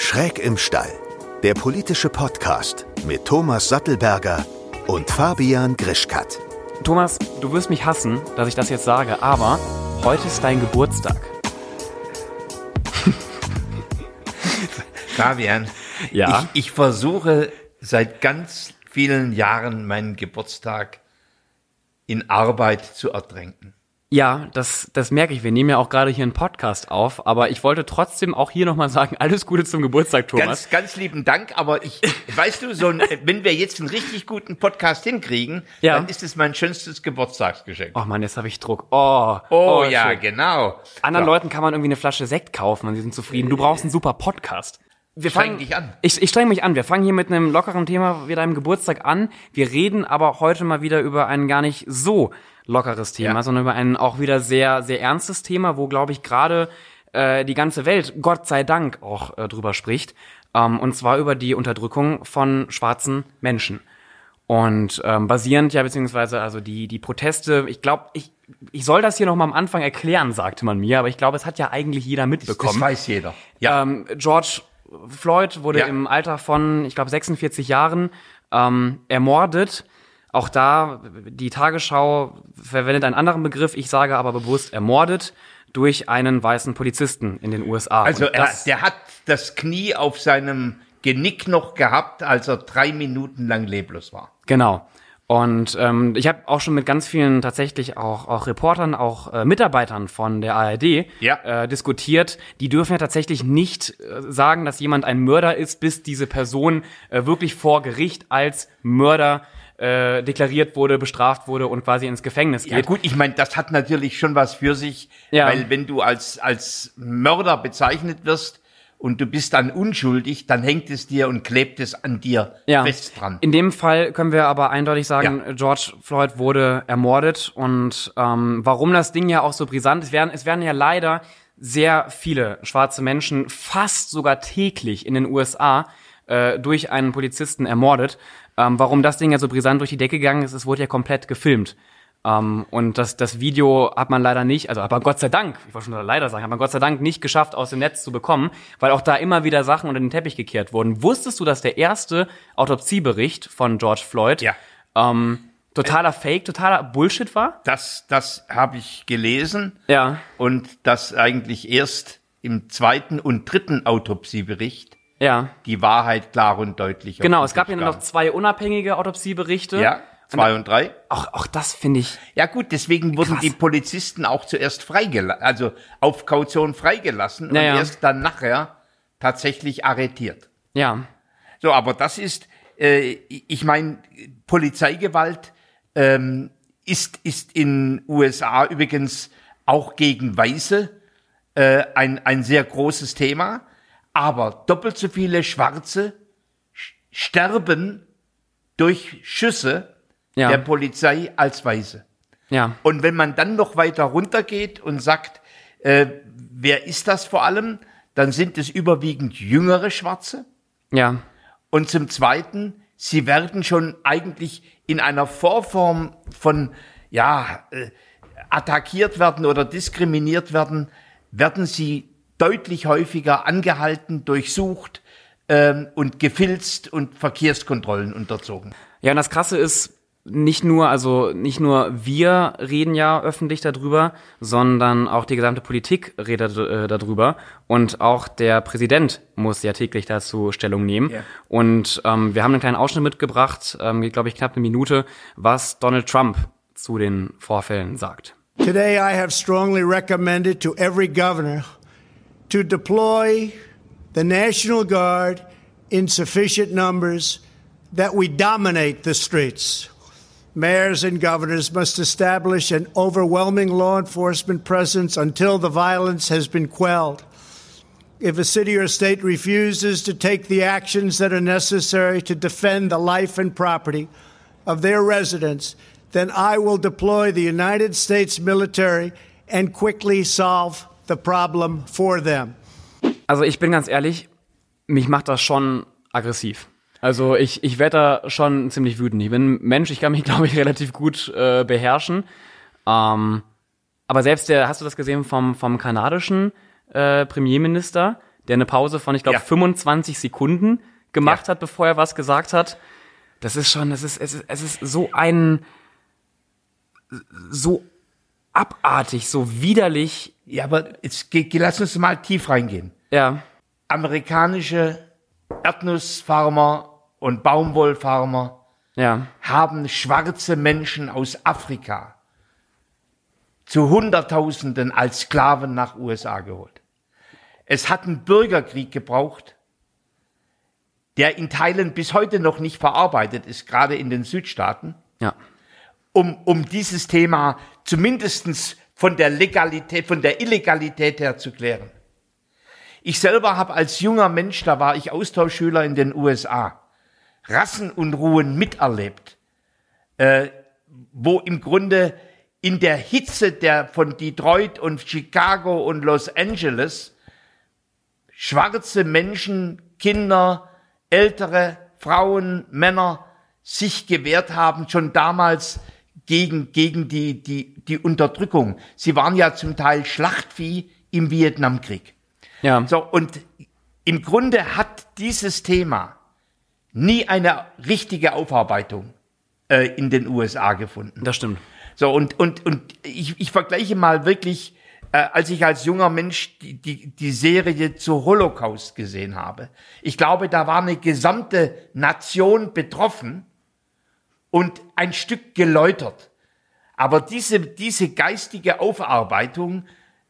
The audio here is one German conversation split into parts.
Schräg im Stall, der politische Podcast mit Thomas Sattelberger und Fabian Grischkat. Thomas, du wirst mich hassen, dass ich das jetzt sage, aber heute ist dein Geburtstag. Fabian, Ja? ich, ich versuche seit ganz vielen Jahren meinen Geburtstag in Arbeit zu ertränken. Ja, das, das merke ich. Wir nehmen ja auch gerade hier einen Podcast auf, aber ich wollte trotzdem auch hier nochmal sagen, alles Gute zum Geburtstag, Thomas. Ganz, ganz lieben Dank, aber ich, weißt du, so ein, wenn wir jetzt einen richtig guten Podcast hinkriegen, Ja. dann ist es mein schönstes Geburtstagsgeschenk. Oh Mann, jetzt habe ich Druck. Oh, Oh, ja, schön. genau. Anderen So. Leuten kann man irgendwie eine Flasche Sekt kaufen und sie sind zufrieden. Du brauchst einen super Podcast. Wir fangen, dich an. Ich, ich streng mich an. Wir fangen hier mit einem lockeren Thema wie deinem Geburtstag an. Wir reden aber heute mal wieder über ein gar nicht so lockeres Thema, Ja. sondern über ein auch wieder sehr, sehr ernstes Thema, wo, glaube ich, gerade äh, die ganze Welt, Gott sei Dank, auch äh, drüber spricht. Ähm, und zwar über die Unterdrückung von schwarzen Menschen. Und ähm, basierend ja, beziehungsweise also die, die Proteste, ich glaube, ich, ich soll das hier noch mal am Anfang erklären, sagte man mir, aber ich glaube, es hat ja eigentlich jeder Das mitbekommen. weiß jeder. Ja. Ähm, George Floyd wurde Ja. im Alter von, ich glaube, 46 Jahren ähm, ermordet. Auch da, die Tagesschau verwendet einen anderen Begriff, ich sage aber bewusst ermordet durch einen weißen Polizisten in den USA. Also er, der hat das Knie auf seinem Genick noch gehabt, als er drei Minuten lang leblos war. Genau. Und ähm, ich habe auch schon mit ganz vielen tatsächlich auch, auch Reportern, auch äh, Mitarbeitern von der ARD Ja. äh, diskutiert. Die dürfen ja tatsächlich nicht äh, sagen, dass jemand ein Mörder ist, bis diese Person äh, wirklich vor Gericht als Mörder äh, deklariert wurde, bestraft wurde und quasi ins Gefängnis Ja geht. gut, ich meine, das hat natürlich schon was für sich, Ja. weil wenn du als, als Mörder bezeichnet wirst und du bist dann unschuldig, dann hängt es dir und klebt es an dir ja. fest dran. In dem Fall können wir aber eindeutig sagen, Ja. George Floyd wurde ermordet und ähm, warum das Ding ja auch so brisant ist, werden, es werden ja leider sehr viele schwarze Menschen fast sogar täglich in den USA äh, durch einen Polizisten ermordet. Ähm, warum das Ding ja so brisant durch die Decke gegangen ist, es wurde ja komplett gefilmt. Ähm, und das, das Video hat man leider nicht, also aber Gott sei Dank, ich wollte schon leider sagen, hat man Gott sei Dank nicht geschafft, aus dem Netz zu bekommen, weil auch da immer wieder Sachen unter den Teppich gekehrt wurden. Wusstest du, dass der erste Autopsiebericht von George Floyd Ja. ähm, totaler Fake, totaler Bullshit war? Das, das habe ich gelesen Ja, und das eigentlich erst im zweiten und dritten Autopsiebericht ja. die Wahrheit klar und deutlich. Genau, es gab ja noch zwei unabhängige Autopsieberichte. Ja, zwei und drei. Auch, auch das finde ich, Ja gut, deswegen wurden Krass. die Polizisten auch zuerst freigelassen, also auf Kaution freigelassen und Ja, ja. erst dann nachher tatsächlich arretiert. ja, So, aber das ist, äh, ich meine, Polizeigewalt ähm, ist, ist in USA übrigens auch gegen Weiße äh, ein, ein sehr großes Thema, aber doppelt so viele Schwarze sch- sterben durch Schüsse Ja. der Polizei als Weiße. ja, Und wenn man dann noch weiter runtergeht und sagt, äh, wer ist das vor allem, dann sind es überwiegend jüngere Schwarze. ja, Und zum Zweiten, sie werden schon eigentlich in einer Vorform von, ja, äh, attackiert werden oder diskriminiert werden, werden sie deutlich häufiger angehalten, durchsucht ähm, und gefilzt und Verkehrskontrollen unterzogen. Ja, und das Krasse ist, nicht nur, also nicht nur wir reden ja öffentlich darüber, sondern auch die gesamte Politik redet äh, darüber und auch der Präsident muss ja täglich dazu Stellung nehmen. Ja. Und ähm, wir haben einen kleinen Ausschnitt mitgebracht, ähm, geht glaube ich knapp eine Minute, was Donald Trump zu den Vorfällen sagt. Today, I have strongly recommended to every governor to deploy the National Guard in sufficient numbers that we dominate the streets. Mayors and governors must establish an overwhelming law enforcement presence until the violence has been quelled. If a city or state refuses to take the actions that are necessary to defend the life and property of their residents, then I will deploy the United States military and quickly solve the problem for them. Also ich bin ganz ehrlich, mich macht das schon aggressiv. Also ich, ich werde da schon ziemlich wütend. Ich bin ein Mensch, ich kann mich, glaube ich, relativ gut äh, beherrschen. Ähm, aber selbst der, hast du das gesehen vom, vom kanadischen äh, Premierminister, der eine Pause von, ich glaube, Ja. 25 Sekunden gemacht Ja. hat, bevor er was gesagt hat. Das ist schon, es ist, es ist, es ist so ein, so abartig, so widerlich. Ja, aber jetzt lass uns mal tief reingehen. Ja, Amerikanische Erdnussfarmer und Baumwollfarmer ja, haben schwarze Menschen aus Afrika zu Hunderttausenden als Sklaven nach USA geholt. Es hat einen Bürgerkrieg gebraucht, der in Teilen bis heute noch nicht verarbeitet ist, gerade in den Südstaaten, ja. Um, um dieses Thema zumindestens von der Legalität, von der Illegalität her zu klären. Ich selber habe als junger Mensch, da war ich Austauschschüler in den USA, Rassenunruhen miterlebt, äh, wo im Grunde in der Hitze der von Detroit und Chicago und Los Angeles schwarze Menschen, Kinder, ältere Frauen, Männer sich gewehrt haben, schon damals gegen, gegen die, die, die Unterdrückung. Sie waren ja zum Teil Schlachtvieh im Vietnamkrieg. Ja, So, und im Grunde hat dieses Thema nie eine richtige Aufarbeitung äh, in den USA gefunden. das stimmt. So, und, und, und ich, ich vergleiche mal wirklich, äh, als ich als junger Mensch die, die, die Serie zu Holocaust gesehen habe. Ich glaube, da war eine gesamte Nation betroffen und ein Stück geläutert. Aber diese, diese geistige Aufarbeitung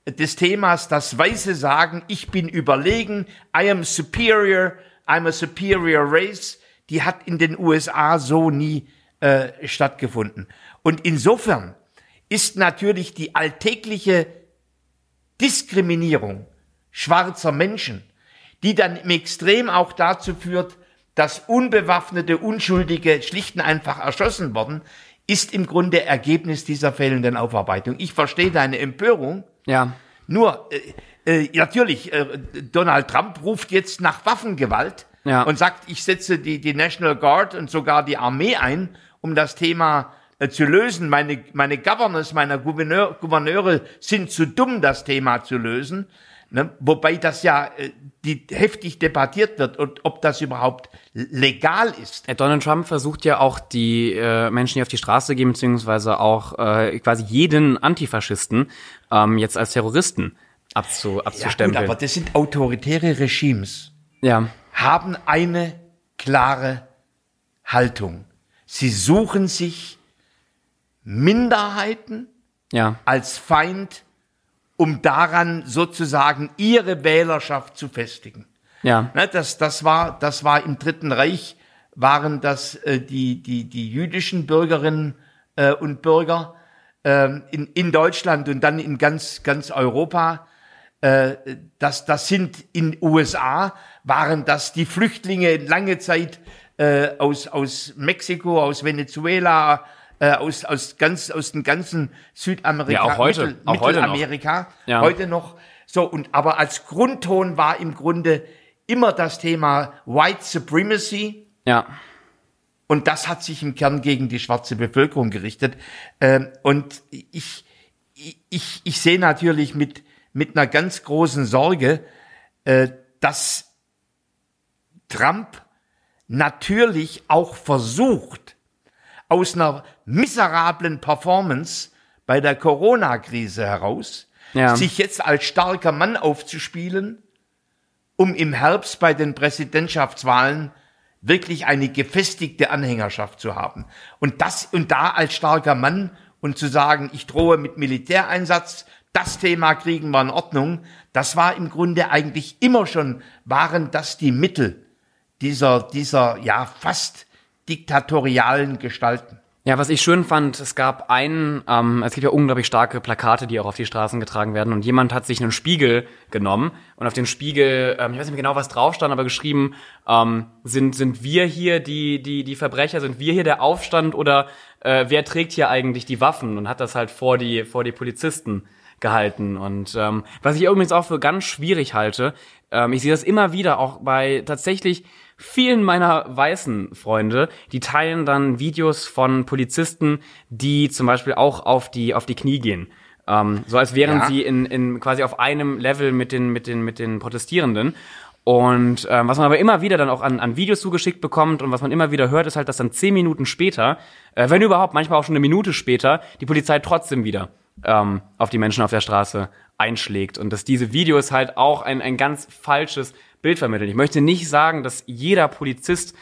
des Themas, das Weiße sagen, ich bin überlegen, I am superior, I'm a superior race, die hat in den USA so nie äh, stattgefunden. Und insofern ist natürlich die alltägliche Diskriminierung schwarzer Menschen, die dann im Extrem auch dazu führt, dass unbewaffnete Unschuldige schlicht und einfach erschossen worden, ist im Grunde Ergebnis dieser fehlenden Aufarbeitung. Ich verstehe deine Empörung, Ja, nur äh, äh, natürlich, äh, Donald Trump ruft jetzt nach Waffengewalt Ja. und sagt, ich setze die, die National Guard und sogar die Armee ein, um das Thema äh, zu lösen. Meine, meine Governors, meine Gouverneur, Gouverneure sind zu dumm, das Thema zu lösen. Ne? Wobei das ja äh, die heftig debattiert wird und ob das überhaupt legal ist. Äh, Donald Trump versucht ja auch die äh, Menschen, die auf die Straße gehen, beziehungsweise auch äh, quasi jeden Antifaschisten ähm, jetzt als Terroristen abzu, Ja, gut, abzustempeln. aber das sind autoritäre Regimes. ja, haben eine klare Haltung. Sie suchen sich Minderheiten ja, als Feind, um daran sozusagen ihre Wählerschaft zu festigen. ja, Ne, das, das, war, das war im Dritten Reich, waren das äh, die, die, die jüdischen Bürgerinnen äh, und Bürger ähm, in, in Deutschland und dann in ganz, ganz Europa. Äh, das, das sind in USA, waren das die Flüchtlinge lange Zeit äh, aus, aus Mexiko, aus Venezuela, äh, aus, aus, ganz, aus den ganzen Südamerika, Ja, auch heute. Mittel, Auch heute noch. Mittelamerika, Ja. heute noch. So, und aber als Grundton war im Grunde immer das Thema White Supremacy. ja, Und das hat sich im Kern gegen die schwarze Bevölkerung gerichtet. Ähm, und ich, ich, ich sehe natürlich mit, mit einer ganz großen Sorge, äh, dass Trump natürlich auch versucht, aus einer miserablen Performance bei der Corona-Krise heraus, Ja. sich jetzt als starker Mann aufzuspielen, um im Herbst bei den Präsidentschaftswahlen wirklich eine gefestigte Anhängerschaft zu haben. Und das, und da als starker Mann und zu sagen, ich drohe mit Militäreinsatz, das Thema kriegen wir in Ordnung, das war im Grunde eigentlich immer schon, waren das die Mittel dieser, dieser, ja, fast diktatorialen Gestalten. Ja, was ich schön fand, es gab einen, ähm, es gibt ja unglaublich starke Plakate, die auch auf die Straßen getragen werden und jemand hat sich einen Spiegel genommen und auf den Spiegel, ähm, ich weiß nicht mehr genau, was drauf stand, aber geschrieben, ähm, sind, sind wir hier die, die, die Verbrecher, sind wir hier der Aufstand oder äh, wer trägt hier eigentlich die Waffen und hat das halt vor die, vor die Polizisten gehalten. Und ähm, was ich übrigens auch für ganz schwierig halte, ähm, ich sehe das immer wieder auch bei tatsächlich vielen meiner weißen Freunde, die teilen dann Videos von Polizisten, die zum Beispiel auch auf die, auf die Knie gehen. Ähm, so als wären Ja. sie in, in quasi auf einem Level mit den, mit den, mit den Protestierenden. Und ähm, was man aber immer wieder dann auch an, an Videos zugeschickt bekommt und was man immer wieder hört, ist halt, dass dann zehn Minuten später, äh, wenn überhaupt, manchmal auch schon eine Minute später, die Polizei trotzdem wieder ähm, auf die Menschen auf der Straße einschlägt. Und dass diese Videos halt auch ein, ein ganz falsches Bild vermitteln. Ich möchte nicht sagen, dass jeder Polizist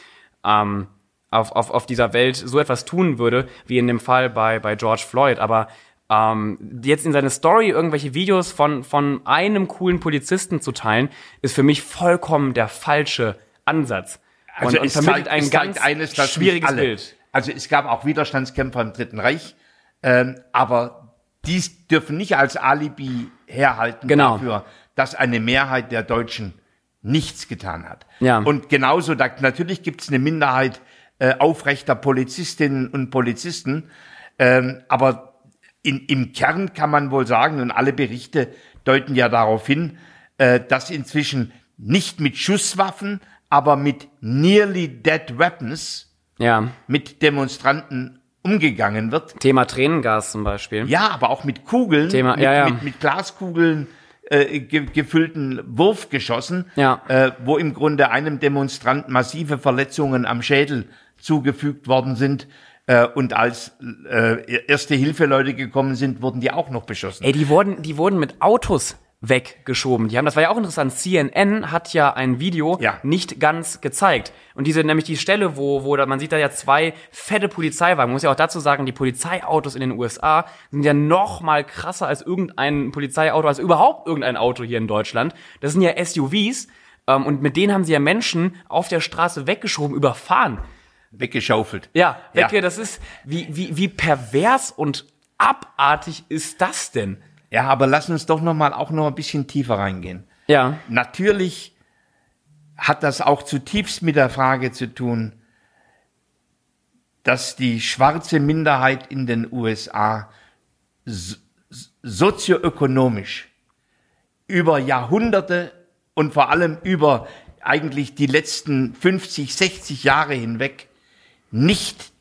ähm, auf, auf, auf dieser Welt so etwas tun würde, wie in dem Fall bei, bei George Floyd. Aber ähm, jetzt in seine Story irgendwelche Videos von, von einem coolen Polizisten zu teilen, ist für mich vollkommen der falsche Ansatz. Also und, und es vermittelt ein es ganz eines, schwieriges Bild. Also es gab auch Widerstandskämpfer im Dritten Reich, ähm, aber dies dürfen nicht als Alibi herhalten Genau. dafür, dass eine Mehrheit der Deutschen nichts getan hat. Ja. Und genauso, da, natürlich gibt es eine Minderheit äh, aufrechter Polizistinnen und Polizisten, ähm, aber in, im Kern kann man wohl sagen, und alle Berichte deuten ja darauf hin, äh, dass inzwischen nicht mit Schusswaffen, aber mit nearly dead weapons Ja. mit Demonstranten umgegangen wird. Thema Tränengas zum Beispiel. Ja, aber auch mit Kugeln, Thema- mit, ja, ja. mit, mit Glaskugeln äh, ge gefüllten Wurfgeschossen, Ja. äh, wo im Grunde einem Demonstrant massive Verletzungen am Schädel zugefügt worden sind. Äh, und als äh, erste Hilfeleute gekommen sind, wurden die auch noch beschossen. Ey, die wurden, die wurden mit Autos weggeschoben. Die haben, das war ja auch interessant. CNN hat ja ein Video Ja. nicht ganz gezeigt. Und diese, nämlich die Stelle, wo, wo da, man sieht da ja zwei fette Polizeiwagen. Man muss ja auch dazu sagen, die Polizeiautos in den USA sind ja noch mal krasser als irgendein Polizeiauto, als überhaupt irgendein Auto hier in Deutschland. Das sind ja SUVs. Ähm, und mit denen haben sie ja Menschen auf der Straße weggeschoben, überfahren. Weggeschaufelt. Ja, Ja. Wecke, das ist, wie, wie, wie pervers und abartig ist das denn? Ja, aber lass uns doch noch mal auch noch ein bisschen tiefer reingehen. Ja. Natürlich hat das auch zutiefst mit der Frage zu tun, dass die schwarze Minderheit in den USA so- sozioökonomisch über Jahrhunderte und vor allem über eigentlich die letzten 50, 60 Jahre hinweg nicht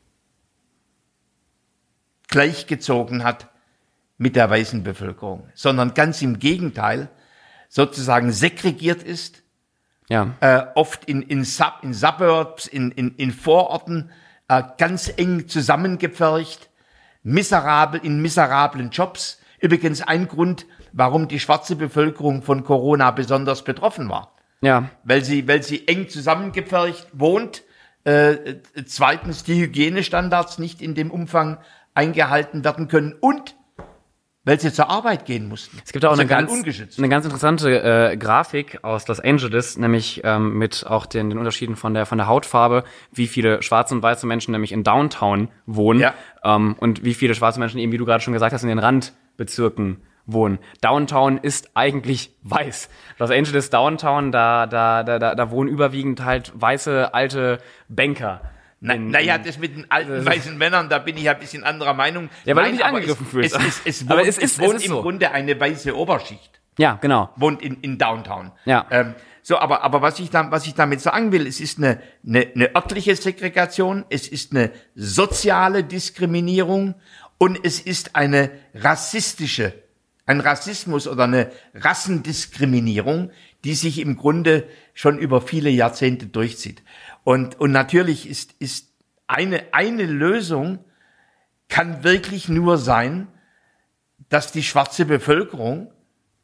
gleichgezogen hat mit der weißen Bevölkerung, sondern ganz im Gegenteil sozusagen segregiert ist, Ja. äh, oft in, in, Sub, in Suburbs, in, in, in Vororten, äh, ganz eng zusammengepfercht, miserabel, in miserablen Jobs. Übrigens ein Grund, warum die schwarze Bevölkerung von Corona besonders betroffen war. Ja. Weil sie, weil sie eng zusammengepfercht wohnt, äh, zweitens die Hygienestandards nicht in dem Umfang eingehalten werden können und weil sie zur Arbeit gehen mussten. Es gibt auch eine ganz, eine ganz interessante äh, Grafik aus Los Angeles, nämlich ähm, mit auch den, den Unterschieden von der, von der Hautfarbe, wie viele schwarze und weiße Menschen nämlich in Downtown wohnen Ja. ähm, und wie viele schwarze Menschen eben, wie du gerade schon gesagt hast, in den Randbezirken wohnen. Downtown ist eigentlich weiß. Los Angeles Downtown, da, da, da, da, da wohnen überwiegend halt weiße alte Banker. Na, In- naja, das mit den alten weißen Männern, da bin ich ja ein bisschen anderer Meinung. Ja, weil du Nein, dich aber angegriffen es, fühlst. Es, es, es wohnt, Aber es es, ist- es wohnt im so. Grunde eine weiße Oberschicht, Ja, genau. wohnt in, in Downtown. Ja. Ähm, so, aber, aber was ich da, was ich damit sagen will, es ist eine, eine, eine örtliche Segregation, es ist eine soziale Diskriminierung und es ist eine rassistische, ein Rassismus oder eine Rassendiskriminierung, die sich im Grunde schon über viele Jahrzehnte durchzieht. Und, und natürlich ist, ist eine, eine Lösung kann wirklich nur sein, dass die schwarze Bevölkerung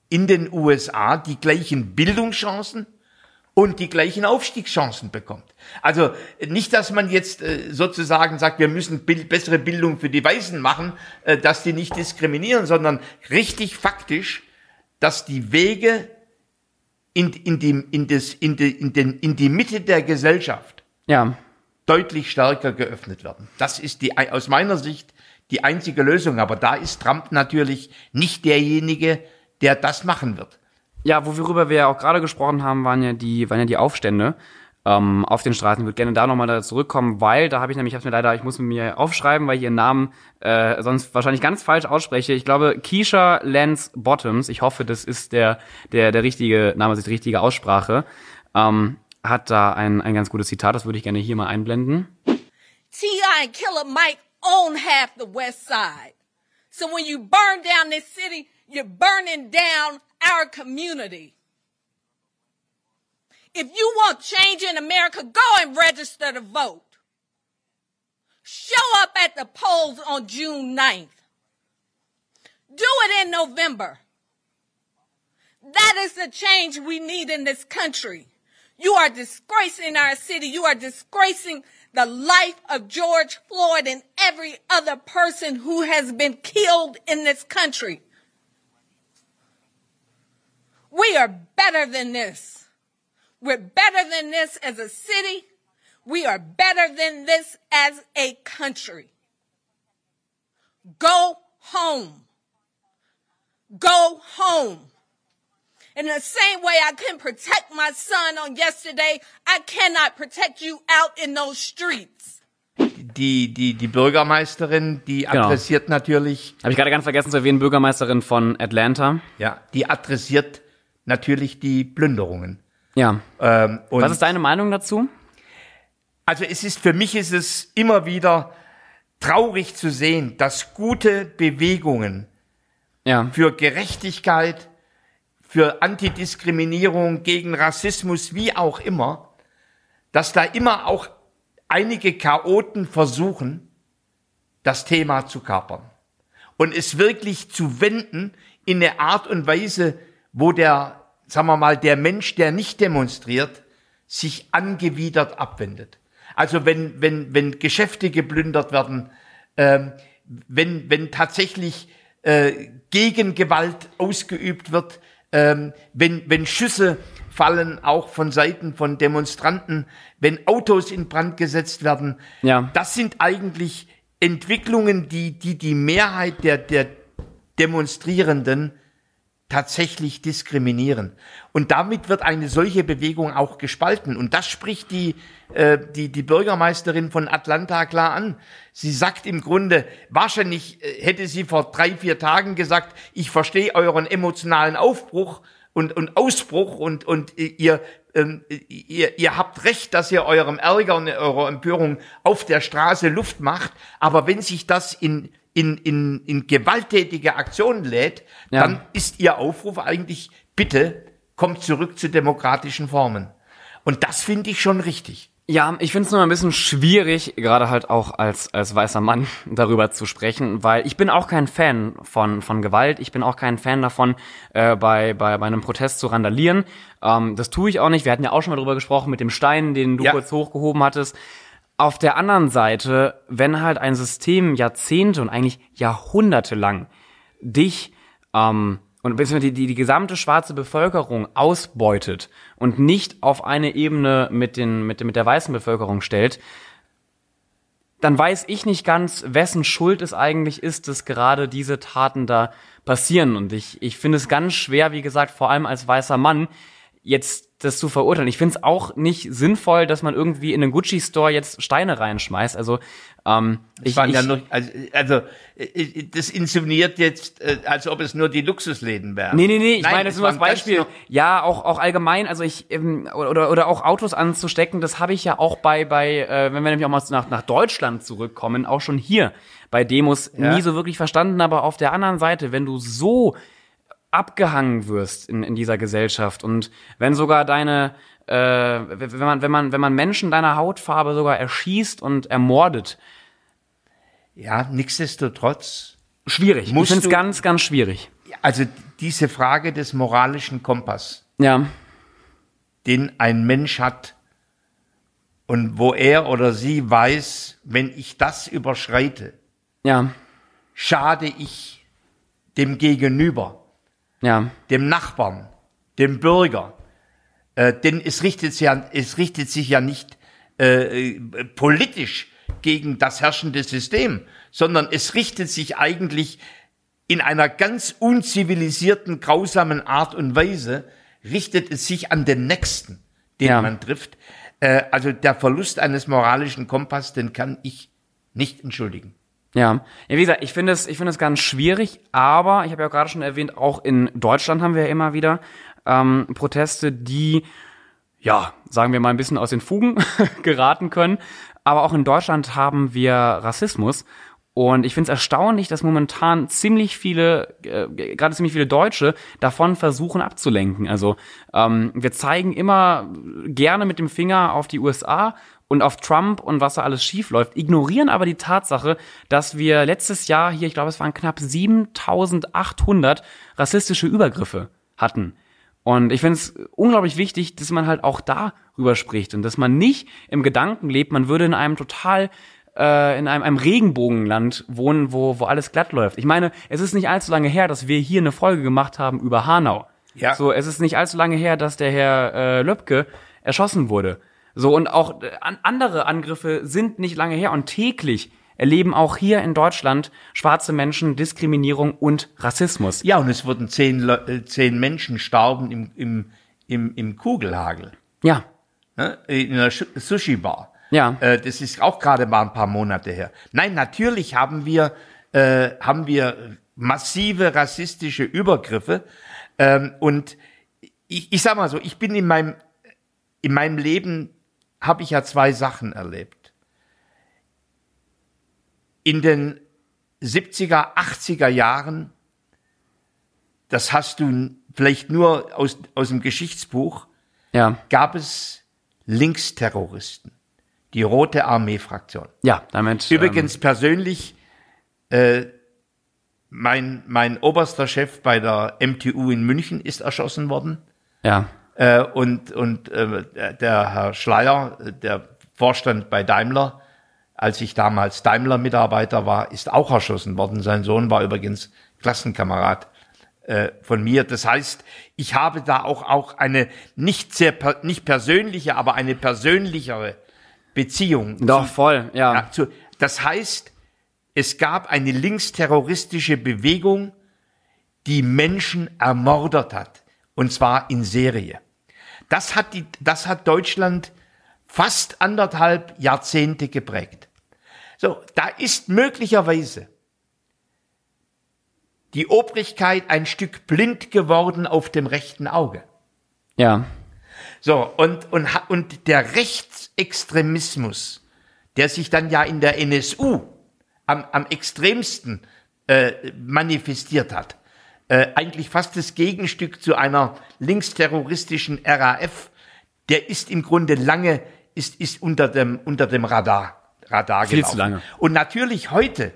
in den USA die gleichen Bildungschancen und die gleichen Aufstiegschancen bekommt. Also nicht, dass man jetzt äh, sozusagen sagt, wir müssen bil bessere Bildung für die Weißen machen, äh, dass die nicht diskriminieren, sondern richtig faktisch, dass die Wege in, in, die, in, das, in, die, in, den, in die Mitte der Gesellschaft Ja. deutlich stärker geöffnet werden. Das ist die, aus meiner Sicht die einzige Lösung. Aber da ist Trump natürlich nicht derjenige, der das machen wird. Ja, worüber wir ja auch gerade gesprochen haben, waren ja die, waren ja die Aufstände ähm, auf den Straßen. Ich würde gerne da nochmal zurückkommen, weil da habe ich nämlich, ich hab's mir leider, ich muss mir aufschreiben, weil ich ihren Namen äh, sonst wahrscheinlich ganz falsch ausspreche. Ich glaube, Keisha Lance Bottoms, ich hoffe, das ist der, der, der richtige Name, ist die richtige Aussprache, ähm, hat da ein, ein ganz gutes Zitat, das würde ich gerne hier mal einblenden. T.I. and Killer Mike own half the West Side. So when you burn down this city, you're burning down our community. If you want change in America, go and register to vote. Show up at the polls on June 9th. Do it in November. That is the change we need in this country. You are disgracing our city. You are disgracing the life of George Floyd and every other person who has been killed in this country. We are better than this. We're better than this as a city. We are better than this as a country. Go home. Go home. In the same way I couldn't protect my son on yesterday, I cannot protect you out in those streets. Die, die, die Bürgermeisterin, die Genau. adressiert natürlich, Habe ich gerade ganz vergessen zu erwähnen, Bürgermeisterin von Atlanta. ja, die adressiert natürlich die Plünderungen. Ja. Ähm, und Was ist deine Meinung dazu? Also es ist, für mich ist es immer wieder traurig zu sehen, dass gute Bewegungen Ja. für Gerechtigkeit, für Antidiskriminierung, gegen Rassismus, wie auch immer, dass da immer auch einige Chaoten versuchen, das Thema zu kapern. Und es wirklich zu wenden in eine Art und Weise, wo der, sagen wir mal, der Mensch, der nicht demonstriert, sich angewidert abwendet. Also wenn, wenn, wenn Geschäfte geplündert werden, ähm, wenn, wenn tatsächlich äh, Gegengewalt ausgeübt wird, ähm, wenn, wenn Schüsse fallen, auch von Seiten von Demonstranten, wenn Autos in Brand gesetzt werden, Ja. das sind eigentlich Entwicklungen, die die, die Mehrheit der, der Demonstrierenden tatsächlich diskriminieren. Und damit wird eine solche Bewegung auch gespalten. Und das spricht die, äh, die, die Bürgermeisterin von Atlanta klar an. Sie sagt im Grunde, wahrscheinlich äh, hätte sie vor drei, vier Tagen gesagt, ich verstehe euren emotionalen Aufbruch und, und Ausbruch und, und ihr, ähm, ihr, ihr habt recht, dass ihr eurem Ärger und eurer Empörung auf der Straße Luft macht. Aber wenn sich das in in, in, in gewalttätige Aktionen lädt, Ja. dann ist ihr Aufruf eigentlich, bitte kommt zurück zu demokratischen Formen. Und das finde ich schon richtig. Ja, ich finde es nur ein bisschen schwierig, gerade halt auch als, als weißer Mann darüber zu sprechen, weil ich bin auch kein Fan von, von Gewalt. Ich bin auch kein Fan davon, äh, bei, bei, bei einem Protest zu randalieren. Ähm, das tue ich auch nicht. Wir hatten ja auch schon mal drüber gesprochen mit dem Stein, den du Ja. kurz hochgehoben hattest. Auf der anderen Seite, wenn halt ein System Jahrzehnte und eigentlich Jahrhunderte lang dich ähm, und die, die, die gesamte schwarze Bevölkerung ausbeutet und nicht auf eine Ebene mit, den, mit, mit der weißen Bevölkerung stellt, dann weiß ich nicht ganz, wessen Schuld es eigentlich ist, dass gerade diese Taten da passieren. Und ich, ich finde es ganz schwer, wie gesagt, vor allem als weißer Mann, jetzt das zu verurteilen. Ich finde es auch nicht sinnvoll, dass man irgendwie in den Gucci-Store jetzt Steine reinschmeißt. Also ähm, ich, ich, ja nur, also, also äh, das insinuiert jetzt, äh, als ob es nur die Luxusläden wären. Nee, nee, nee, ich Nein, meine, das ist nur als Beispiel. noch- Ja, auch, auch allgemein, also ich, ähm, oder, oder auch Autos anzustecken, das habe ich ja auch bei, bei äh, wenn wir nämlich auch mal nach, nach Deutschland zurückkommen, auch schon hier bei Demos Ja. nie so wirklich verstanden, aber auf der anderen Seite, wenn du so abgehangen wirst in, in dieser Gesellschaft und wenn sogar deine, äh, wenn man, wenn man, wenn man Menschen deiner Hautfarbe sogar erschießt und ermordet, Ja, nichtsdestotrotz, schwierig. Ich finde es ganz, ganz schwierig. also diese Frage des moralischen Kompass, Ja, den ein Mensch hat und wo er oder sie weiß, wenn ich das überschreite, ja, schade ich dem Gegenüber. Ja, dem Nachbarn, dem Bürger. Äh, denn es richtet, sich ja, es richtet sich ja nicht äh, äh, politisch gegen das herrschende System, sondern es richtet sich eigentlich in einer ganz unzivilisierten, grausamen Art und Weise, richtet es sich an den Nächsten, den Ja. man trifft. Äh, also der Verlust eines moralischen Kompass, den kann ich nicht entschuldigen. Ja, ja wie gesagt, ich finde es, ich finde es ganz schwierig, aber ich habe ja gerade schon erwähnt, auch in Deutschland haben wir ja immer wieder ähm, Proteste, die, ja, sagen wir mal ein bisschen aus den Fugen geraten können. Aber auch in Deutschland haben wir Rassismus Und ich finde es erstaunlich, dass momentan ziemlich viele, äh, gerade ziemlich viele Deutsche davon versuchen abzulenken. Also ähm, wir zeigen immer gerne mit dem Finger auf die USA und auf Trump und was da alles schief läuft, ignorieren aber die Tatsache, dass wir letztes Jahr hier, ich glaube, es waren knapp 7800 rassistische Übergriffe hatten. Und ich finde es unglaublich wichtig, dass man halt auch darüber spricht und dass man nicht im Gedanken lebt, man würde in einem total äh, in einem, einem Regenbogenland wohnen, wo, wo alles glatt läuft. Ich meine, es ist nicht allzu lange her, dass wir hier eine Folge gemacht haben über Hanau. Ja. So, es ist nicht allzu lange her, dass der Herr äh, Löbke erschossen wurde. So, und auch äh, an, andere Angriffe sind nicht lange her und täglich erleben auch hier in Deutschland schwarze Menschen Diskriminierung und Rassismus. Ja, und es wurden zehn, Le äh, zehn Menschen starben im, im, im, im Kugelhagel. Ja, Ne? In einer Sushi-Bar. Ja. Äh, das ist auch gerade mal ein paar Monate her. Nein, natürlich haben wir, äh, haben wir massive rassistische Übergriffe. Ähm, und ich, ich sag mal so, ich bin in meinem, in meinem Leben habe ich ja zwei Sachen erlebt. In den 70er, 80er Jahren, das hast du vielleicht nur aus, aus dem Geschichtsbuch, ja, gab es Linksterroristen, die Rote Armee-Fraktion. ja, damit. Übrigens persönlich, äh, mein, mein oberster Chef bei der MTU in München ist erschossen worden. Ähm, ja, Äh, und und äh, der Herr Schleier, der Vorstand bei Daimler, als ich damals Daimler-Mitarbeiter war, ist auch erschossen worden. Sein Sohn war übrigens Klassenkamerad äh, von mir. Das heißt, ich habe da auch auch eine nicht sehr nicht persönliche, aber eine persönlichere Beziehung. doch voll, ja. Ja, zu, das heißt, es gab eine linksterroristische Bewegung, die Menschen ermordet hat. Und zwar in Serie. Das hat, die, das hat Deutschland fast anderthalb Jahrzehnte geprägt. So, da ist möglicherweise die Obrigkeit ein Stück blind geworden auf dem rechten Auge. ja, So, und, und, und der Rechtsextremismus, der sich dann ja in der NSU am, am extremsten äh, manifestiert hat, äh, eigentlich fast das Gegenstück zu einer linksterroristischen RAF, der ist im Grunde lange, ist, ist unter dem, unter dem Radar, Radar Viel gelaufen. zu lange. Und natürlich heute,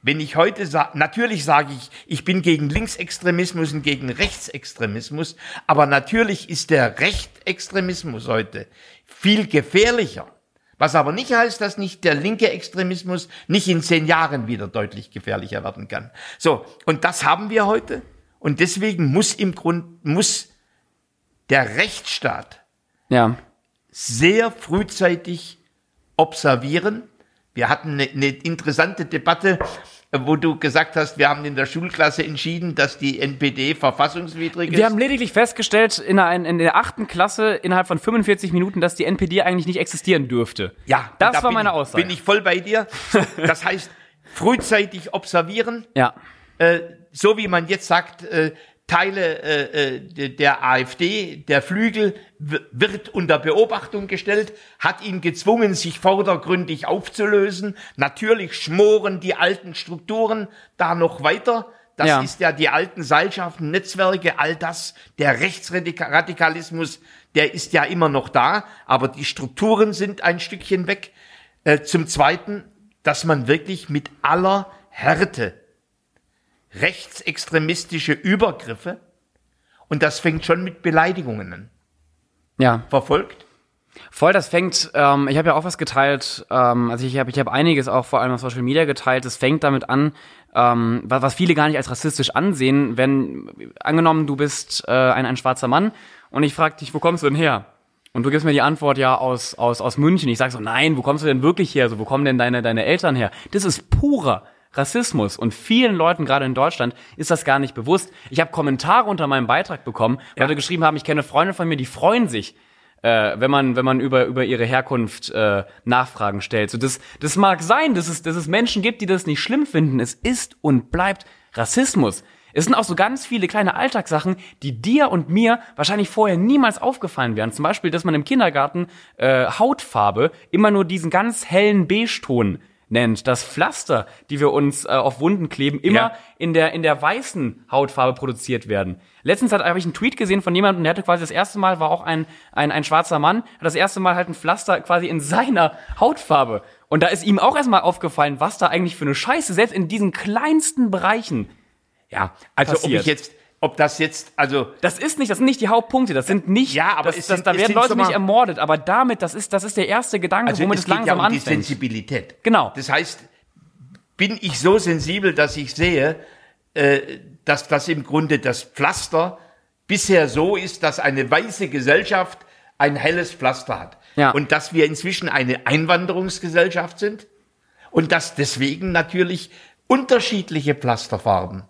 wenn ich heute sage, natürlich sage ich, ich bin gegen Linksextremismus und gegen Rechtsextremismus, aber natürlich ist der Rechtsextremismus heute viel gefährlicher. Was aber nicht heißt, dass nicht der linke Extremismus nicht in zehn Jahren wieder deutlich gefährlicher werden kann. So, und das haben wir heute. Und deswegen muss im Grund, muss der Rechtsstaat ja, sehr frühzeitig observieren. Wir hatten eine, eine interessante Debatte, wo du gesagt hast, wir haben in der Schulklasse entschieden, dass die NPD verfassungswidrig ist. Wir haben lediglich festgestellt in der, in der achten Klasse innerhalb von 45 Minuten, dass die NPD eigentlich nicht existieren dürfte. ja, das da war bin meine Aussage. Bin ich voll bei dir. Das heißt, frühzeitig observieren, ja, äh, so wie man jetzt sagt, äh, Teile äh, äh, de- der AfD, der Flügel wird unter Beobachtung gestellt, hat ihn gezwungen, sich vordergründig aufzulösen. Natürlich schmoren die alten Strukturen da noch weiter. Das Ja. ist ja die alten Seilschaften, Netzwerke, all das. Der Rechtsradikalismus, der ist ja immer noch da, aber die Strukturen sind ein Stückchen weg. Äh, zum Zweiten, dass man wirklich mit aller Härte rechtsextremistische Übergriffe, und das fängt schon mit Beleidigungen an, ja. verfolgt. Voll, das fängt, ähm, ich habe ja auch was geteilt, ähm, also ich habe ich hab einiges auch vor allem auf Social Media geteilt, es fängt damit an, ähm, was, was viele gar nicht als rassistisch ansehen, wenn, angenommen, du bist äh, ein, ein schwarzer Mann und ich frage dich, wo kommst du denn her? Und du gibst mir die Antwort ja aus, aus, aus München. Ich sage so, nein, wo kommst du denn wirklich her? So, wo kommen denn deine, deine Eltern her? Das ist purer Rassismus. Und vielen Leuten, gerade in Deutschland, ist das gar nicht bewusst. Ich habe Kommentare unter meinem Beitrag bekommen, Leute geschrieben haben, ich kenne Freunde von mir, die freuen sich, äh, wenn man wenn man über über ihre Herkunft äh, Nachfragen stellt. So das das mag sein, dass es dass es Menschen gibt, die das nicht schlimm finden. Es ist und bleibt Rassismus. Es sind auch so ganz viele kleine Alltagssachen, die dir und mir wahrscheinlich vorher niemals aufgefallen wären. Zum Beispiel, dass man im Kindergarten äh, Hautfarbe immer nur diesen ganz hellen Beige-Ton nennt, dass Pflaster, die wir uns äh, auf Wunden kleben, immer Ja. in der in der weißen Hautfarbe produziert werden. Letztens hat habe ich einen Tweet gesehen von jemandem, der hatte quasi das erste Mal war auch ein ein ein schwarzer Mann, hat das erste Mal halt ein Pflaster quasi in seiner Hautfarbe und da ist ihm auch erstmal aufgefallen, was da eigentlich für eine Scheiße selbst in diesen kleinsten Bereichen. Ja, also ob ich jetzt, ob das jetzt, also Das ist nicht, das sind nicht die Hauptpunkte, das sind nicht Ja, aber das, es das, sind- da es werden Leute nicht ermordet, aber damit das ist das ist der erste Gedanke, Also womit es es langsam ja um die anfängt. Sensibilität. Genau. Das heißt, bin ich so sensibel, dass ich sehe, äh, dass das im Grunde das Pflaster bisher so ist, dass eine weiße Gesellschaft ein helles Pflaster hat. Ja. Und dass wir inzwischen eine Einwanderungsgesellschaft sind und dass deswegen natürlich unterschiedliche Pflasterfarben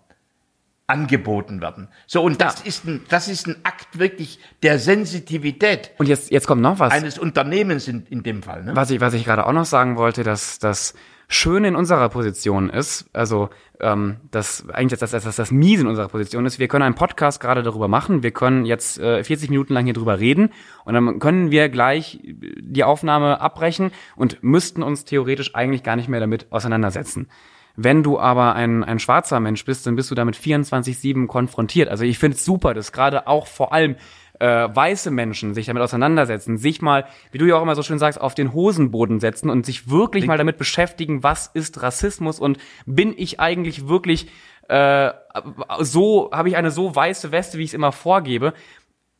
angeboten werden. So, und das ist ein, das ist ein Akt wirklich der Sensitivität Und jetzt jetzt kommt noch was. eines Unternehmens in, in dem Fall. Ne? Was ich, was ich gerade auch noch sagen wollte, dass das Schöne in unserer Position ist, also ähm, das eigentlich das, das, das, das Miese in unserer Position ist, wir können einen Podcast gerade darüber machen, wir können jetzt äh, 40 Minuten lang hier drüber reden und dann können wir gleich die Aufnahme abbrechen und müssten uns theoretisch eigentlich gar nicht mehr damit auseinandersetzen. Wenn du aber ein, ein schwarzer Mensch bist, dann bist du damit 24-7 konfrontiert. Also ich finde es super, dass gerade auch vor allem äh, weiße Menschen sich damit auseinandersetzen, sich mal, wie du ja auch immer so schön sagst, auf den Hosenboden setzen und sich wirklich mal damit beschäftigen, was ist Rassismus und bin ich eigentlich wirklich äh, so, habe ich eine so weiße Weste, wie ich es immer vorgebe.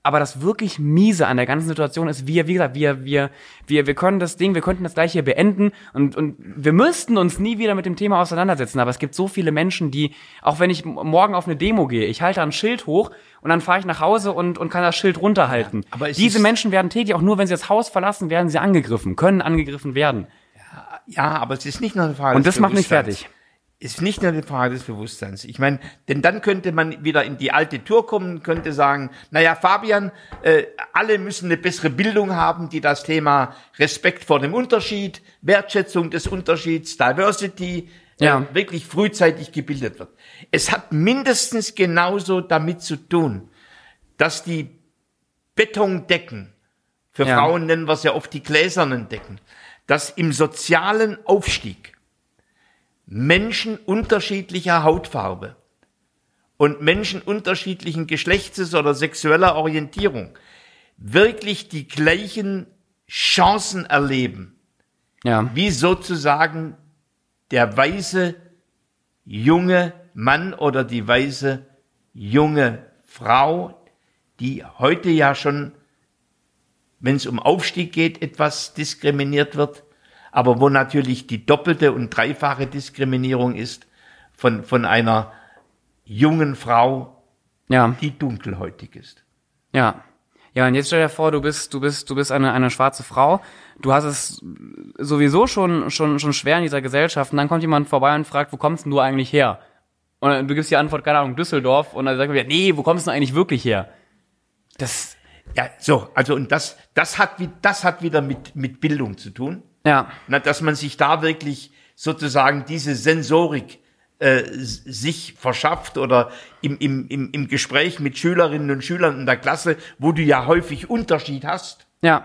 Aber das wirklich miese an der ganzen Situation ist, wir, wie gesagt, wir, wir, wir, wir können das Ding, wir könnten das gleich hier beenden und, und wir müssten uns nie wieder mit dem Thema auseinandersetzen. Aber es gibt so viele Menschen, die, auch wenn ich morgen auf eine Demo gehe, ich halte ein Schild hoch und dann fahre ich nach Hause und, und kann das Schild runterhalten. aber es Diese Menschen werden täglich, auch nur wenn sie das Haus verlassen, werden sie angegriffen, können angegriffen werden. Ja, aber es ist nicht nur eine Frage Und das macht mich fertig. Ist nicht nur eine Frage des Bewusstseins. Ich meine, denn dann könnte man wieder in die alte Tour kommen, könnte sagen, naja, Fabian, äh, alle müssen eine bessere Bildung haben, die das Thema Respekt vor dem Unterschied, Wertschätzung des Unterschieds, Diversity, Ja. äh, wirklich frühzeitig gebildet wird. Es hat mindestens genauso damit zu tun, dass die Betondecken, für Ja. Frauen nennen wir es ja oft die gläsernen Decken, dass im sozialen Aufstieg Menschen unterschiedlicher Hautfarbe und Menschen unterschiedlichen Geschlechtes oder sexueller Orientierung wirklich die gleichen Chancen erleben, Ja. wie sozusagen der weiße junge Mann oder die weiße junge Frau, die heute ja schon, wenn es um Aufstieg geht, etwas diskriminiert wird, aber wo natürlich die doppelte und dreifache Diskriminierung ist von, von einer jungen Frau, Ja. die dunkelhäutig ist. Ja. Ja, und jetzt stell dir vor, du bist, du bist, du bist eine, eine schwarze Frau. Du hast es sowieso schon, schon, schon schwer in dieser Gesellschaft. Und dann kommt jemand vorbei und fragt, wo kommst denn du eigentlich her? Und du gibst die Antwort, keine Ahnung, Düsseldorf. Und dann sagt er, nee, wo kommst du denn eigentlich wirklich her? Das, Ja, so, also und das, das hat, wie- das hat wieder mit, mit Bildung zu tun. Ja, Na, dass man sich da wirklich sozusagen diese Sensorik äh, sich verschafft oder im, im, im, im Gespräch mit Schülerinnen und Schülern in der Klasse, wo du ja häufig Unterschied hast, ja.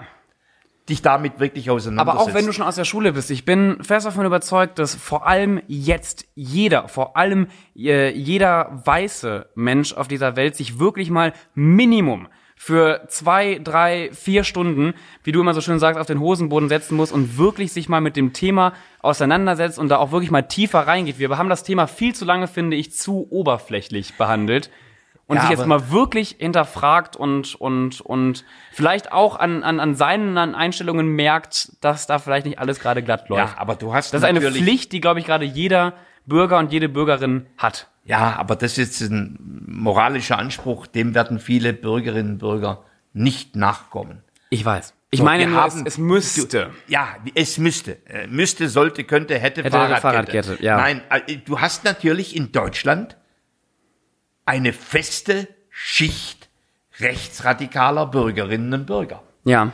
dich damit wirklich auseinandersetzt. Aber auch wenn du schon aus der Schule bist, ich bin fest davon überzeugt, dass vor allem jetzt jeder, vor allem äh, jeder weiße Mensch auf dieser Welt sich wirklich mal Minimum für zwei, drei, vier Stunden, wie du immer so schön sagst, auf den Hosenboden setzen muss und wirklich sich mal mit dem Thema auseinandersetzt und da auch wirklich mal tiefer reingeht. Wir haben das Thema viel zu lange, finde ich, zu oberflächlich behandelt. Und Ja, sich jetzt mal wirklich hinterfragt und, und, und vielleicht auch an, an, an seinen Einstellungen merkt, dass da vielleicht nicht alles gerade glatt läuft. ja, aber du hast das ist eine Pflicht, die, glaube ich, gerade jeder Bürger und jede Bürgerin hat. Ja, aber das ist ein moralischer Anspruch, dem werden viele Bürgerinnen und Bürger nicht nachkommen. Ich weiß. Ich So, meine nur, es, haben- es müsste. Ja, es müsste. Äh, Müsste, sollte, könnte, hätte, Hätte, Fahrradkette. Fahrradkette, ja. Nein, äh, du hast natürlich in Deutschland eine feste Schicht rechtsradikaler Bürgerinnen und Bürger. Ja.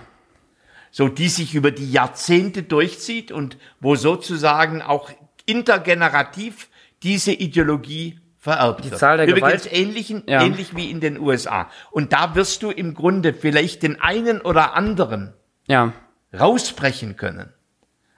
So, die sich über die Jahrzehnte durchzieht und wo sozusagen auch intergenerativ diese Ideologie vererbt wird. Zahl der Übrigens Gewalt- ähnlichen, Ja. ähnlich wie in den USA. Und da wirst du im Grunde vielleicht den einen oder anderen Ja. rausbrechen können.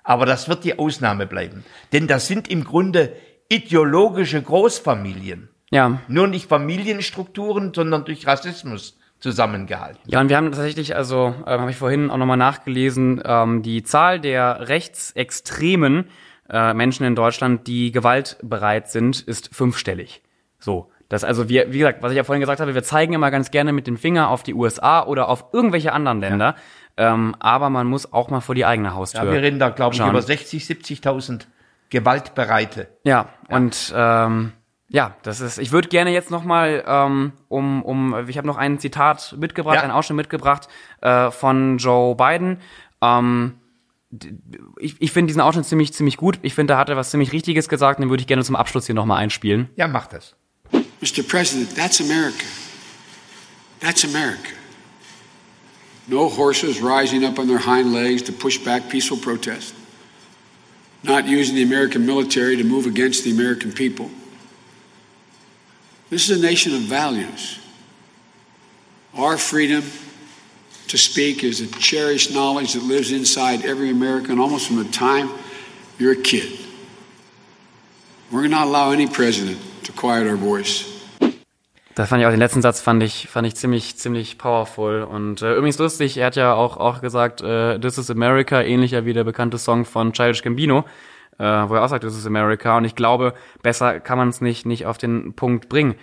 Aber das wird die Ausnahme bleiben. Denn das sind im Grunde ideologische Großfamilien. Ja. Nur nicht Familienstrukturen, sondern durch Rassismus zusammengehalten. Ja, und wir haben tatsächlich, also ähm, habe ich vorhin auch nochmal nachgelesen, ähm, die Zahl der rechtsextremen äh, Menschen in Deutschland, die gewaltbereit sind, ist fünfstellig. So. Das also wir, wie gesagt, was ich ja vorhin gesagt habe, wir zeigen immer ganz gerne mit dem Finger auf die USA oder auf irgendwelche anderen Länder. Ähm, aber man muss auch mal vor die eigene Haustür. Ja, wir reden da, glaube ich, über 60, 70.000 Gewaltbereite. Ja, und ähm, ja, das ist. Ich würde gerne jetzt noch mal ähm, um um. Ich habe noch ein Zitat mitgebracht, Ja. ein Ausschnitt mitgebracht äh, von Joe Biden. Ähm, ich ich finde diesen Ausschnitt ziemlich ziemlich gut. Ich finde, da hat er was ziemlich Richtiges gesagt. Den würde ich gerne zum Abschluss hier noch mal einspielen. Ja, mach das. Mr. President, that's America. That's America. No horses rising up on their hind legs to push back peaceful protest. Not using the American military to move against the American people. This is a nation of values. Our freedom to speak is a cherished knowledge that lives inside every American almost from the time you're a kid. We're going to not allow any president to quiet our voice. Da fand ich auch den letzten Satz fand ich fand ich ziemlich ziemlich powerful und äh, übrigens lustig. Er hat ja auch auch gesagt, äh, This is America, ähnlicher wie der bekannte Song von Childish Gambino, äh, wo er auch sagt, This is America. Und ich glaube, besser kann man es nicht nicht auf den Punkt bringen.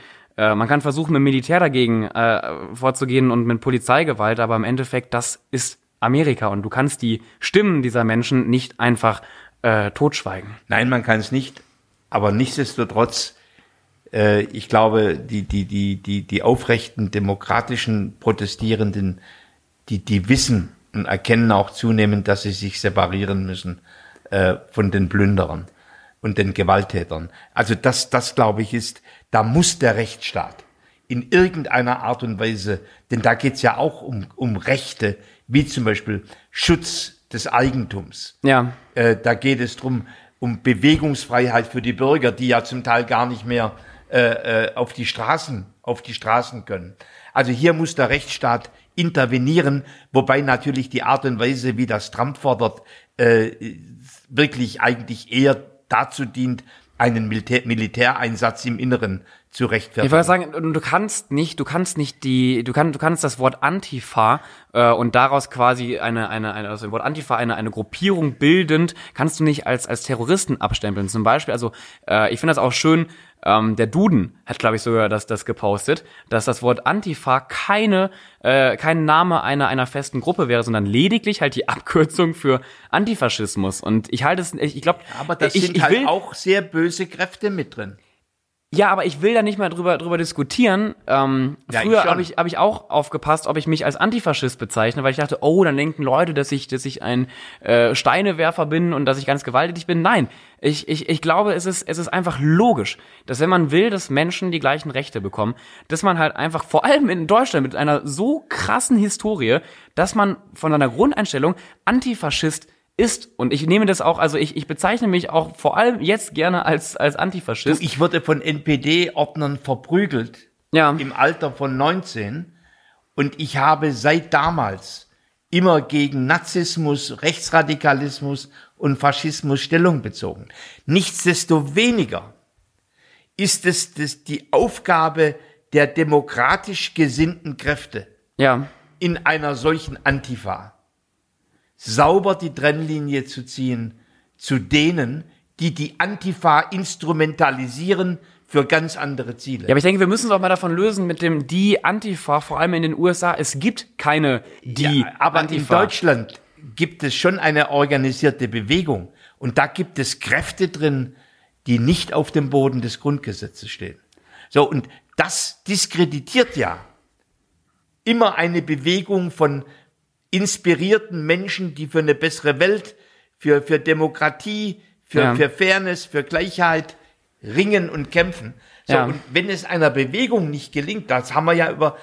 Äh, man kann versuchen, mit Militär dagegen äh, vorzugehen und mit Polizeigewalt, aber im Endeffekt, das ist Amerika und du kannst die Stimmen dieser Menschen nicht einfach äh, totschweigen. Nein, man kann es nicht. Aber nichtsdestotrotz, äh, ich glaube, die, die, die, die, die aufrechten demokratischen Protestierenden, die, die wissen und erkennen auch zunehmend, dass sie sich separieren müssen äh, von den Plünderern und den Gewalttätern. Also das, das glaube ich ist, da muss der Rechtsstaat in irgendeiner Art und Weise, denn da geht's ja auch um, um Rechte, wie zum Beispiel Schutz des Eigentums. Ja, Äh, da geht es drum um Bewegungsfreiheit für die Bürger, die ja zum Teil gar nicht mehr äh, äh, auf die Straßen, auf die Straßen können. Also hier muss der Rechtsstaat intervenieren, wobei natürlich die Art und Weise, wie das Trump fordert, äh, wirklich eigentlich eher dazu dient, einen Militär Militäreinsatz im Inneren zu rechtfertigen. Ich wollte sagen, du kannst nicht, du kannst nicht die, du kannst, du kannst das Wort Antifa äh, und daraus quasi eine, eine, eine also das Wort Antifa eine, eine Gruppierung bildend, kannst du nicht als als Terroristen abstempeln. Zum Beispiel, also äh, ich finde das auch schön. Ähm, der Duden hat, glaube ich, sogar das, das gepostet, dass das Wort Antifa keine, äh, kein Name einer, einer festen Gruppe wäre, sondern lediglich halt die Abkürzung für Antifaschismus. Und ich halte es, ich, ich glaube, Aber da ich, sind ich halt will, auch sehr böse Kräfte mit drin. Ja, aber ich will da nicht mehr drüber, drüber diskutieren. Ähm, Ja, früher habe ich, hab ich auch aufgepasst, ob ich mich als Antifaschist bezeichne, weil ich dachte, oh, dann denken Leute, dass ich, dass ich ein äh, Steinewerfer bin und dass ich ganz gewalttätig bin. Nein, ich, ich, ich glaube, es ist, es ist einfach logisch, dass wenn man will, dass Menschen die gleichen Rechte bekommen, dass man halt einfach, vor allem in Deutschland mit einer so krassen Historie, dass man von einer Grundeinstellung Antifaschist ist. Und ich nehme das auch, also ich, ich bezeichne mich auch vor allem jetzt gerne als, als Du, Antifaschist. ich wurde von NPD-Ordnern verprügelt ja. im Alter von 19 und ich habe seit damals immer gegen Nazismus, Rechtsradikalismus und Faschismus Stellung bezogen. Nichtsdestoweniger ist es das die Aufgabe der demokratisch gesinnten Kräfte Ja. in einer solchen Antifa sauber die Trennlinie zu ziehen zu denen, die die Antifa instrumentalisieren für ganz andere Ziele. Ja, aber ich denke, wir müssen uns auch mal davon lösen mit dem die Antifa, vor allem in den USA. Es gibt keine die Ja, aber Antifa. in Deutschland gibt es schon eine organisierte Bewegung und da gibt es Kräfte drin, die nicht auf dem Boden des Grundgesetzes stehen. So, und das diskreditiert ja immer eine Bewegung von inspirierten Menschen, die für eine bessere Welt, für, für Demokratie, für, Ja. für Fairness, für Gleichheit ringen und kämpfen. So, Ja. und wenn es einer Bewegung nicht gelingt, das haben wir ja über,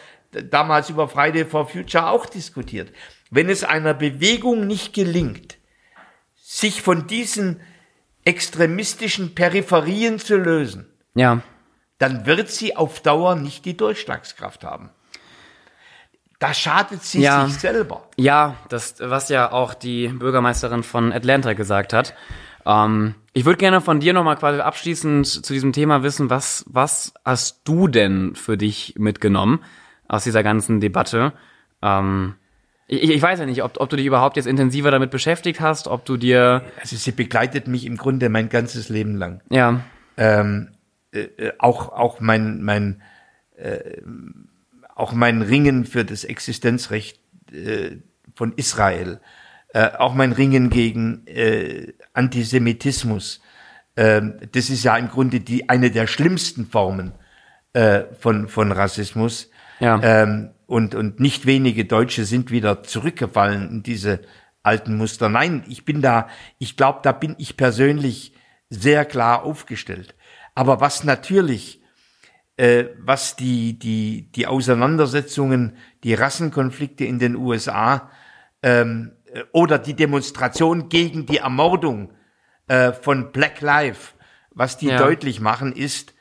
damals über Friday for Future auch diskutiert, wenn es einer Bewegung nicht gelingt, sich von diesen extremistischen Peripherien zu lösen, Ja. dann wird sie auf Dauer nicht die Durchschlagskraft haben. Da schadet sie Ja. sich selber. Ja, das, was ja auch die Bürgermeisterin von Atlanta gesagt hat. Ähm, ich würde gerne von dir nochmal quasi abschließend zu diesem Thema wissen, was, was hast du denn für dich mitgenommen aus dieser ganzen Debatte? Ähm, ich, ich weiß ja nicht, ob, ob du dich überhaupt jetzt intensiver damit beschäftigt hast, ob du dir, Also sie begleitet mich im Grunde mein ganzes Leben lang. ja, ähm, äh, äh, auch auch mein mein äh, auch mein Ringen für das Existenzrecht äh, von Israel, äh, auch mein Ringen gegen äh, Antisemitismus. ähm, das ist ja im Grunde die eine der schlimmsten Formen äh, von von Rassismus. Ja. Ähm, und und nicht wenige Deutsche sind wieder zurückgefallen in diese alten Muster. Nein, ich bin da, ich glaube, da bin ich persönlich sehr klar aufgestellt. Aber was natürlich, äh, was die, die, die Auseinandersetzungen, die Rassenkonflikte in den USA ähm, äh, oder die Demonstration gegen die Ermordung äh, von Black Lives, was die Ja. deutlich machen, ist,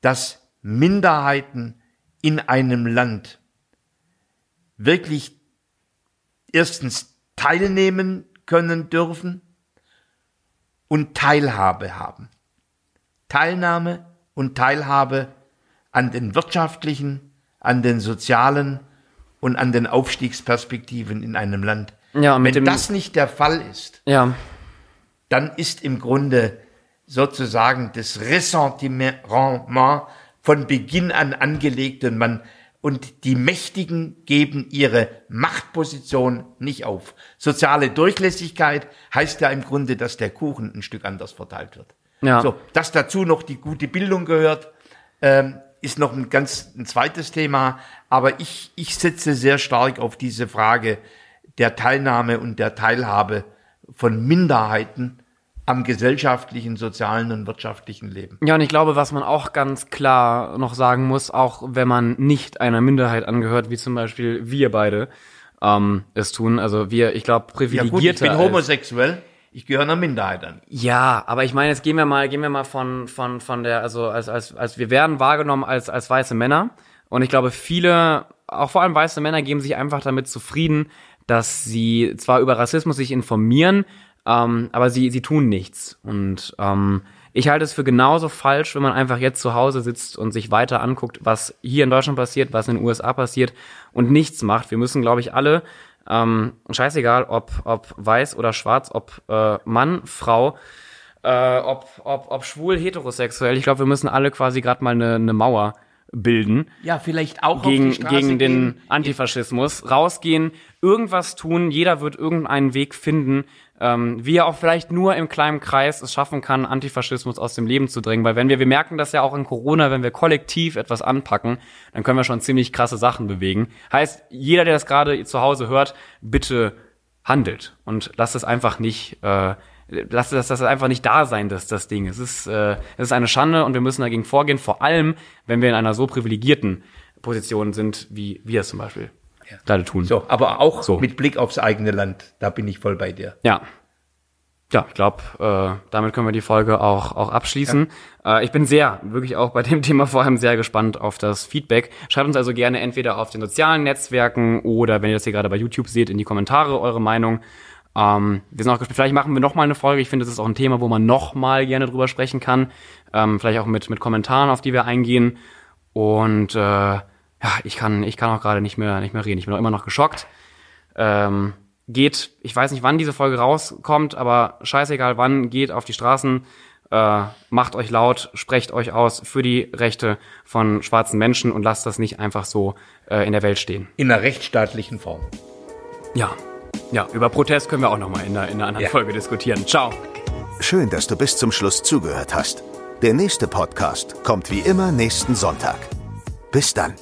dass Minderheiten in einem Land wirklich erstens teilnehmen können dürfen und Teilhabe haben. Teilnahme und Teilhabe an den wirtschaftlichen, an den sozialen und an den Aufstiegsperspektiven in einem Land. Ja, mit Wenn das nicht der Fall ist, ja, dann ist im Grunde sozusagen das Ressentiment von Beginn an angelegt und man und die Mächtigen geben ihre Machtposition nicht auf. Soziale Durchlässigkeit heißt ja im Grunde, dass der Kuchen ein Stück anders verteilt wird. Ja. So, dass dazu noch die gute Bildung gehört, ähm, ist noch ein ganz ein zweites Thema. Aber ich, ich setze sehr stark auf diese Frage der Teilnahme und der Teilhabe von Minderheiten am gesellschaftlichen, sozialen und wirtschaftlichen Leben. Ja, und ich glaube, was man auch ganz klar noch sagen muss, auch wenn man nicht einer Minderheit angehört, wie zum Beispiel wir beide ähm, es tun, also wir, ich glaube, Ja gut, ich bin homosexuell, ich gehöre einer Minderheit an. Ja, aber ich meine, jetzt gehen wir mal, gehen wir mal von, von, von der, also als, als, als wir werden wahrgenommen als, als weiße Männer. Und ich glaube, viele, auch vor allem weiße Männer, geben sich einfach damit zufrieden, dass sie zwar über Rassismus sich informieren, ähm, aber sie, sie tun nichts. Und ähm, ich halte es für genauso falsch, wenn man einfach jetzt zu Hause sitzt und sich weiter anguckt, was hier in Deutschland passiert, was in den USA passiert und nichts macht. Wir müssen, glaube ich, alle ähm, scheißegal, ob, ob weiß oder schwarz, ob äh, Mann, Frau, äh, ob, ob, ob schwul, heterosexuell. Ich glaube, wir müssen alle quasi gerade mal eine ne Mauer bilden Ja, vielleicht auch gegen, gegen den gehen. Antifaschismus. Rausgehen, irgendwas tun, jeder wird irgendeinen Weg finden, ähm, wie er auch vielleicht nur im kleinen Kreis es schaffen kann, Antifaschismus aus dem Leben zu drängen. Weil wenn wir, wir merken das ja auch in Corona, wenn wir kollektiv etwas anpacken, dann können wir schon ziemlich krasse Sachen bewegen. Heißt, jeder, der das gerade zu Hause hört, bitte handelt und lasst es einfach nicht, äh, lasst das, das einfach nicht da sein, das, das Ding. Es ist, äh, es ist eine Schande und wir müssen dagegen vorgehen, vor allem, wenn wir in einer so privilegierten Position sind, wie wir es zum Beispiel gerade tun. So, aber auch So. mit Blick aufs eigene Land, da bin ich voll bei dir. Ja. Ja, ich glaube, äh, damit können wir die Folge auch, auch abschließen. Äh, ich bin sehr, wirklich auch bei dem Thema vor allem sehr gespannt auf das Feedback. Schreibt uns also gerne entweder auf den sozialen Netzwerken oder wenn ihr das hier gerade bei YouTube seht, in die Kommentare eure Meinung. Ähm, wir sind auch gespannt. Vielleicht machen wir noch mal eine Folge. Ich finde, das ist auch ein Thema, wo man noch mal gerne drüber sprechen kann. Ähm, vielleicht auch mit, mit Kommentaren, auf die wir eingehen. Und äh, ja, ich kann, ich kann auch gerade nicht mehr, nicht mehr reden. Ich bin auch immer noch geschockt. Ähm, geht, ich weiß nicht, wann diese Folge rauskommt, aber scheißegal wann, geht auf die Straßen, äh, macht euch laut, sprecht euch aus für die Rechte von schwarzen Menschen und lasst das nicht einfach so äh, in der Welt stehen. In einer rechtsstaatlichen Form. Ja. Ja, über Protest können wir auch nochmal in einer, in einer anderen Ja. Folge diskutieren. Ciao. Schön, dass du bis zum Schluss zugehört hast. Der nächste Podcast kommt wie immer nächsten Sonntag. Bis dann.